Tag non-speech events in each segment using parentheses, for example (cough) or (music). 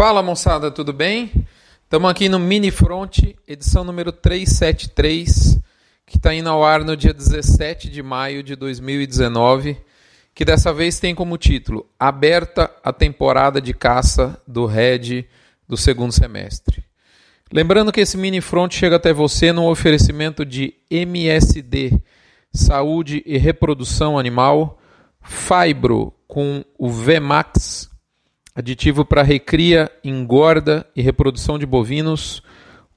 Fala moçada, tudo bem? Estamos aqui no Mini Front, edição número 373, que está indo ao ar no dia 17 de maio de 2019, que dessa vez tem como título Aberta a temporada de caça do Red do segundo semestre. Lembrando que esse Mini Front chega até você no oferecimento de MSD, Saúde e Reprodução Animal, Fibro com o VMAX aditivo para recria, engorda e reprodução de bovinos.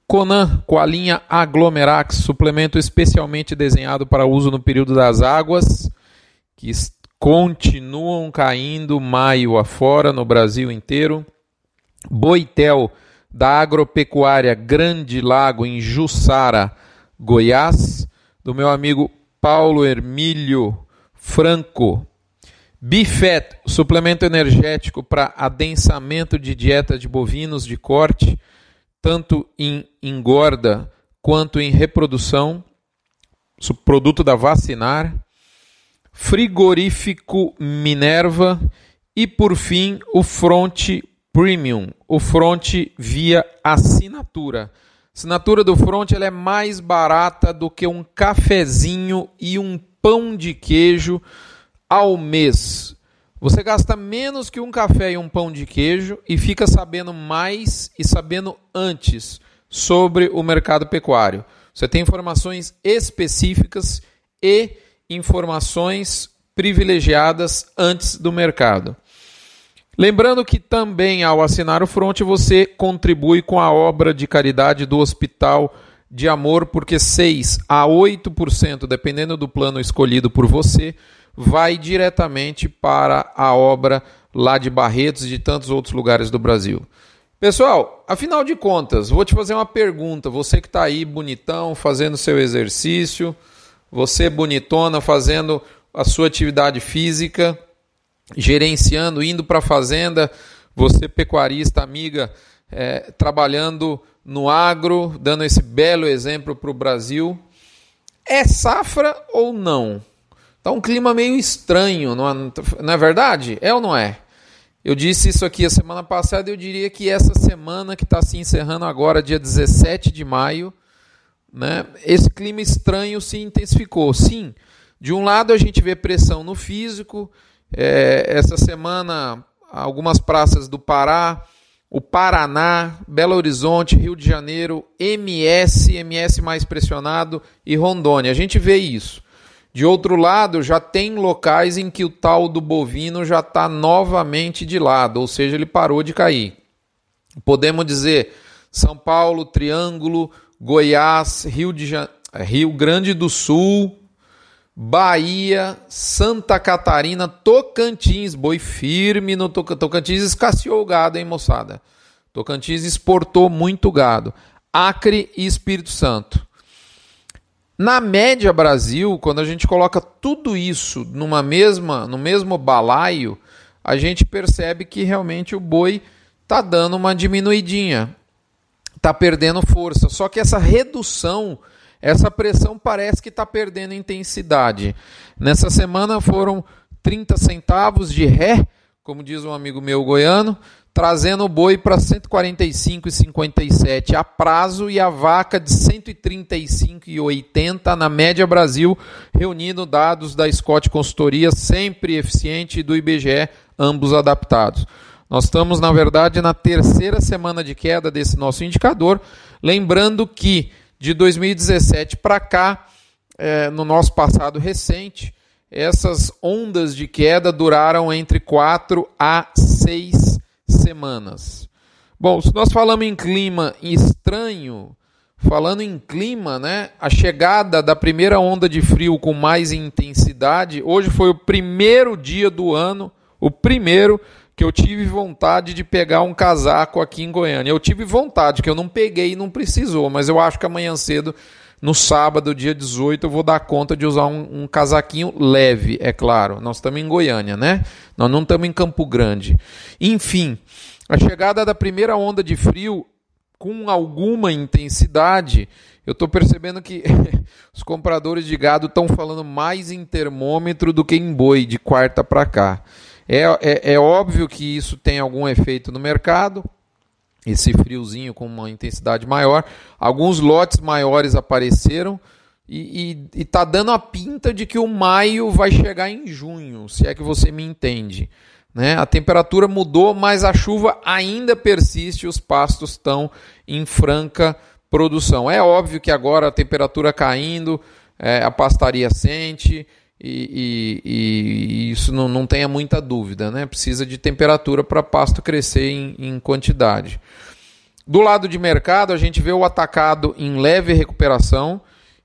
Conan, com a linha Aglomerax, suplemento especialmente desenhado para uso no período das águas, que continuam caindo maio afora no Brasil inteiro. Boitel, da agropecuária Grande Lago, em Jussara, Goiás, do meu amigo Paulo Hermílio Franco, Bifet, suplemento energético para adensamento de dieta de bovinos de corte, tanto em engorda quanto em reprodução, produto da Vacinar. Frigorífico Minerva e por fim o Front Premium, o Front via assinatura. assinatura do Front ela é mais barata do que um cafezinho e um pão de queijo ao mês. Você gasta menos que um café e um pão de queijo e fica sabendo mais e sabendo antes sobre o mercado pecuário. Você tem informações específicas e informações privilegiadas antes do mercado. Lembrando que também ao assinar o Front você contribui com a obra de caridade do Hospital de Amor, porque 6 a 8%, dependendo do plano escolhido por você, vai diretamente para a obra lá de Barretos e de tantos outros lugares do Brasil. Pessoal, afinal de contas, vou te fazer uma pergunta. Você que está aí bonitão, fazendo seu exercício, você bonitona, fazendo a sua atividade física, gerenciando, indo para a fazenda, você pecuarista, amiga, é, trabalhando no agro, dando esse belo exemplo para o Brasil. É safra ou não? Tá um clima meio estranho, não é, não é verdade? É ou não é? Eu disse isso aqui a semana passada, eu diria que essa semana que está se encerrando agora, dia 17 de maio, né, esse clima estranho se intensificou. Sim, de um lado a gente vê pressão no físico, é, essa semana algumas praças do Pará, o Paraná, Belo Horizonte, Rio de Janeiro, MS, MS mais pressionado e Rondônia. A gente vê isso. De outro lado, já tem locais em que o tal do bovino já está novamente de lado, ou seja, ele parou de cair. Podemos dizer São Paulo, Triângulo, Goiás, Rio, de Jan... Rio Grande do Sul, Bahia, Santa Catarina, Tocantins, boi firme no Tocantins, escasseou o gado, hein, moçada? Tocantins exportou muito gado. Acre e Espírito Santo. Na média Brasil, quando a gente coloca tudo isso numa mesma, no mesmo balaio, a gente percebe que realmente o boi está dando uma diminuidinha, está perdendo força. Só que essa redução, essa pressão parece que está perdendo intensidade. Nessa semana foram 30 centavos de ré, como diz um amigo meu goiano, trazendo o boi para 145,57 a prazo e a vaca de 135,80 na média Brasil, reunindo dados da Scott Consultoria, sempre eficiente, e do IBGE, ambos adaptados. Nós estamos, na verdade, na terceira semana de queda desse nosso indicador, lembrando que de 2017 para cá, é, no nosso passado recente, essas ondas de queda duraram entre 4 a 6 semanas. Bom, se nós falamos em clima estranho, falando em clima, né? A chegada da primeira onda de frio com mais intensidade, hoje foi o primeiro dia do ano, o primeiro que eu tive vontade de pegar um casaco aqui em Goiânia. Eu tive vontade, que eu não peguei e não precisou, mas eu acho que amanhã cedo, no sábado, dia 18, eu vou dar conta de usar um, um casaquinho leve, é claro. Nós estamos em Goiânia, né? Nós não estamos em Campo Grande. Enfim, a chegada da primeira onda de frio com alguma intensidade, eu estou percebendo que (laughs) os compradores de gado estão falando mais em termômetro do que em boi de quarta para cá. É, é, é, óbvio que isso tem algum efeito no mercado, esse friozinho com uma intensidade maior. Alguns lotes maiores apareceram e, está dando a pinta de que o maio vai chegar em junho, se é que você me entende. Né? A temperatura mudou, mas a chuva ainda persiste, os pastos estão em franca produção. É óbvio que agora a temperatura caindo, é, a pastaria sente, e, e, e, isso não, não tenha muita dúvida, né? Precisa de temperatura para pasto crescer em, em, quantidade. Do lado de mercado, a gente vê o atacado em leve recuperação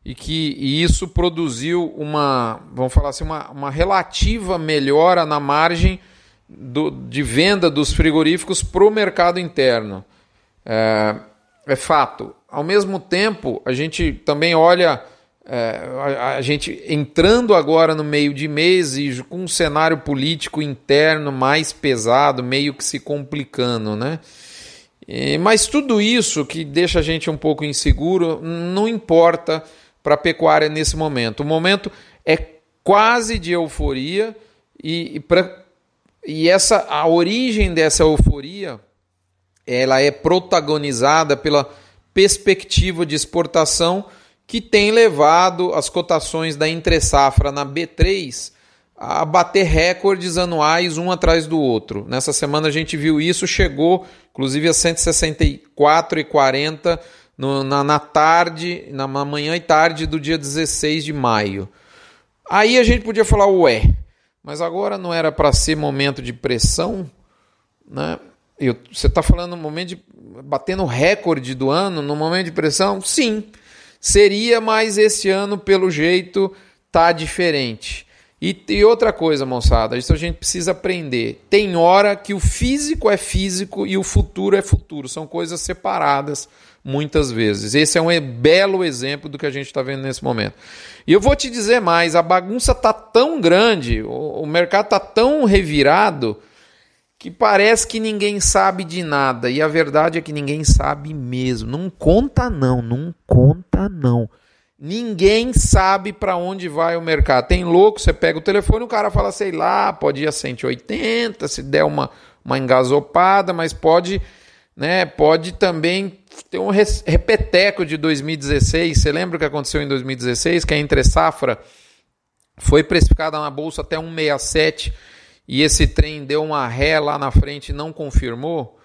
e que e isso produziu uma, vamos falar assim, uma, uma relativa melhora na margem do, de venda dos frigoríficos para o mercado interno. É, é fato. Ao mesmo tempo, a gente também olha é, a, a, gente entrando agora no meio de mês e com um cenário político interno mais pesado, meio que se complicando, né? E, mas tudo isso que deixa a gente um pouco inseguro não importa para a pecuária nesse momento. O momento é quase de euforia e, e, e essa a origem dessa euforia ela é protagonizada pela perspectiva de exportação que tem levado as cotações da entre-safra na B3 a bater recordes anuais um atrás do outro. Nessa semana a gente viu isso, chegou inclusive a 164,40 na, na tarde, na manhã e tarde do dia 16 de maio. Aí a gente podia falar, ué, mas agora não era para ser momento de pressão? Né? Eu, você está falando no momento de batendo recorde do ano, no momento de pressão? Sim. Seria, mas esse ano, pelo jeito, tá diferente. E, e, outra coisa, moçada, isso a gente precisa aprender. Tem hora que o físico é físico e o futuro é futuro. São coisas separadas muitas vezes. Esse é um belo exemplo do que a gente está vendo nesse momento. E eu vou te dizer mais: a bagunça tá tão grande, o, o mercado tá tão revirado que parece que ninguém sabe de nada. E a verdade é que ninguém sabe mesmo. Não conta não, não conta não. Ninguém sabe para onde vai o mercado. Tem louco, você pega o telefone, o cara fala, sei lá, pode ir a 180, se der uma, uma engasopada, mas pode, né, pode também ter um repeteco de 2016. Você lembra o que aconteceu em 2016? Que a entre safra foi precificada na bolsa até 167 e esse trem deu uma ré lá na frente e não confirmou?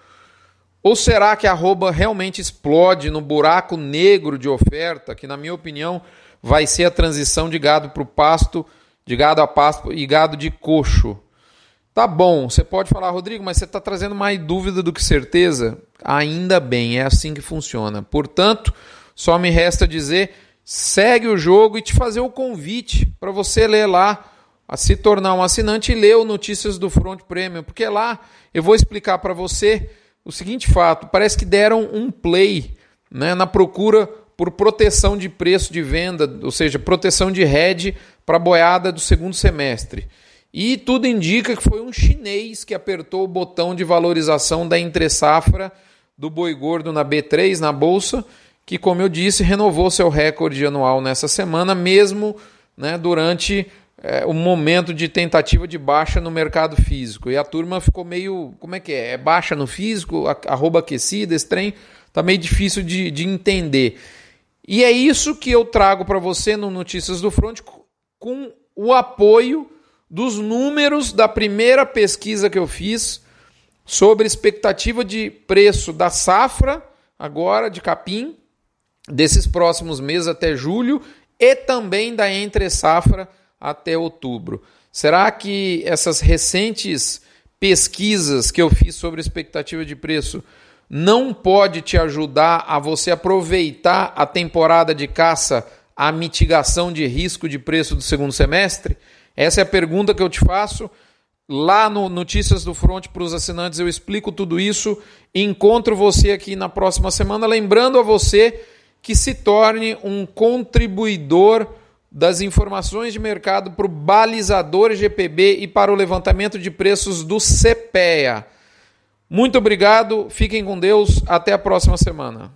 Ou será que a arroba realmente explode no buraco negro de oferta, que na minha opinião vai ser a transição de gado para o pasto, de gado a pasto e gado de coxo? Tá bom, você pode falar, Rodrigo, mas você está trazendo mais dúvida do que certeza? Ainda bem, é assim que funciona. Portanto, só me resta dizer: segue o jogo e te fazer o convite para você ler lá a se tornar um assinante e ler o Notícias do Front Premium, porque lá eu vou explicar para você o seguinte fato: parece que deram um play né, na procura por proteção de preço de venda, ou seja, proteção de hedge para a boiada do segundo semestre. E tudo indica que foi um chinês que apertou o botão de valorização da entre-safra do boi gordo na B3, na bolsa, que, como eu disse, renovou seu recorde anual nessa semana, mesmo né, durante é, um momento de tentativa de baixa no mercado físico. E a turma ficou meio. Como é que é? É baixa no físico, arroba aquecida, esse trem tá meio difícil de, de entender. E é isso que eu trago para você no Notícias do Front com o apoio dos números da primeira pesquisa que eu fiz sobre expectativa de preço da safra, agora de capim, desses próximos meses até julho, e também da entre safra até outubro. Será que essas recentes pesquisas que eu fiz sobre expectativa de preço não pode te ajudar a você aproveitar a temporada de caça, a mitigação de risco de preço do segundo semestre? Essa é a pergunta que eu te faço. Lá no Notícias do Front para os assinantes eu explico tudo isso. Encontro você aqui na próxima semana, lembrando a você que se torne um contribuidor das informações de mercado para o balizador GPB e para o levantamento de preços do CPEA. Muito obrigado, fiquem com Deus, até a próxima semana.